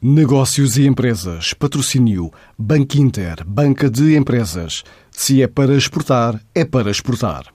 Negócios e Empresas. Patrocínio Banco Inter. Banca de Empresas. Se é para exportar, é para exportar.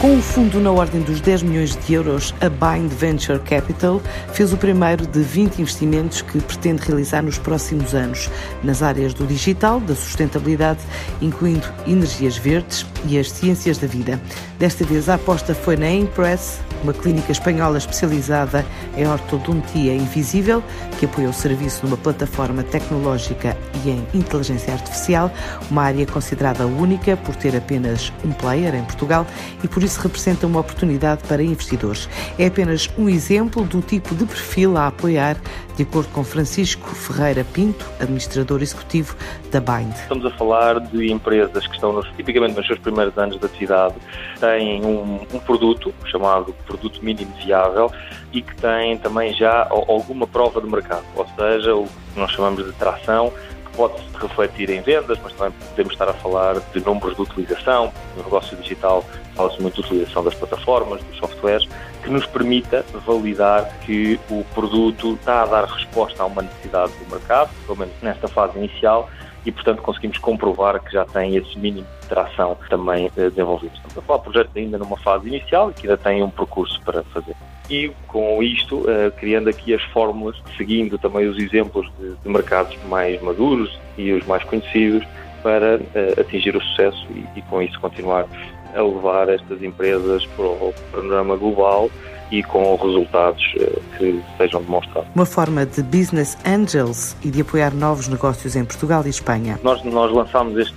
Com um fundo na ordem dos 10 milhões de euros, a Bind Venture Capital fez o primeiro de 20 investimentos que pretende realizar nos próximos anos, nas áreas do digital, da sustentabilidade, incluindo energias verdes e as ciências da vida. Desta vez a aposta foi na Impress, uma clínica espanhola especializada em ortodontia invisível, que apoia o serviço numa plataforma tecnológica e em inteligência artificial, uma área considerada única por ter apenas um player em Portugal e por isso representa uma oportunidade para investidores. É apenas um exemplo do tipo de perfil a apoiar, de acordo com Francisco Ferreira Pinto, administrador executivo da Bind. Estamos a falar de empresas que estão nos, tipicamente nos seus primeiros anos de atividade, têm um, um produto chamado produto mínimo viável e que têm também já alguma prova de mercado, ou seja, o que nós chamamos de tração, que pode se refletir em vendas, mas também podemos estar a falar de números de utilização. No negócio digital fala-se muito de utilização das plataformas, dos softwares, que nos permita validar que o produto está a dar resposta a uma necessidade do mercado, pelo menos nesta fase inicial, e, portanto, conseguimos comprovar que já tem esse mínimo de tração também eh, desenvolvido. Estamos a falar de projetos ainda numa fase inicial e que ainda tem um percurso para fazer. E com isto, eh, criando aqui as fórmulas, seguindo também os exemplos de, de mercados mais maduros e os mais conhecidos, para eh, atingir o sucesso e, e com isso continuar a levar estas empresas para o panorama global e com resultados eh, que sejam demonstrados. Uma forma de business angels e de apoiar novos negócios em Portugal e Espanha. Nós, nós lançámos este,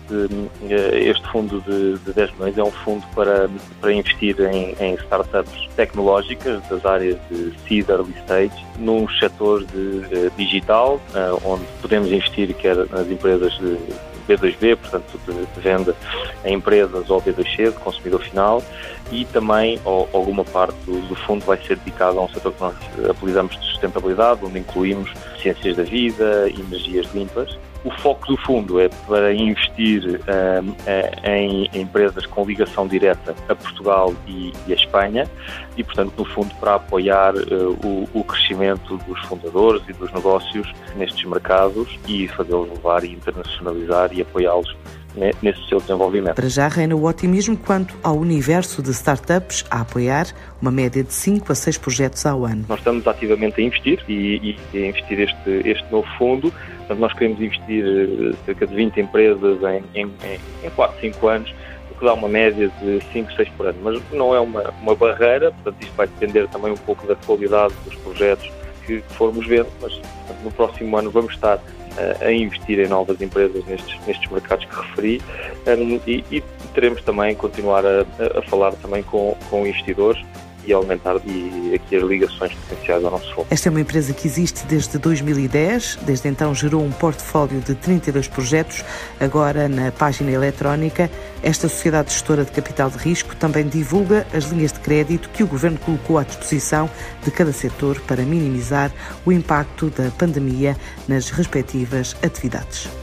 eh, este fundo de, de 10 milhões, é um fundo para, para investir em, em startups tecnológicas das áreas de seed early stage, num setor de, de digital, uh, onde podemos investir quer nas empresas de B2B, portanto de venda a empresas ou B2C, de consumidor final, e também ou, alguma parte do, do, fundo vai ser dedicado a um setor que nós apelidamos de sustentabilidade, onde incluímos ciências da vida, energias limpas. O foco do fundo é para investir um, em empresas com ligação direta a Portugal e, e a Espanha e, portanto, no fundo, para apoiar uh, o, o, crescimento dos fundadores e dos negócios nestes mercados e fazê-los levar e internacionalizar e apoiá-los nesse seu desenvolvimento. Para já reina o otimismo quanto ao universo de startups a apoiar, uma média de 5 a 6 projetos ao ano. Nós estamos ativamente a investir e, e a investir este, este novo fundo. Portanto, nós queremos investir eh, cerca de 20 empresas em, em, em 4, 5 anos o que dá uma média de 5, 6 por ano. Mas não é uma, uma barreira, portanto, isto vai depender também um pouco da qualidade dos projetos que formos vendo, mas no próximo ano vamos estar a investir em novas empresas nestes, nestes mercados que referi. E, e, teremos também continuar a, a falar também com, com investidores e aumentar e aqui as ligações potenciais ao nosso foco. Esta é uma empresa que existe desde 2010, desde então gerou um portfólio de 32 projetos. Agora, na página eletrónica, esta sociedade gestora de capital de risco também divulga as linhas de crédito que o governo colocou à disposição de cada setor para minimizar o impacto da pandemia nas respectivas atividades.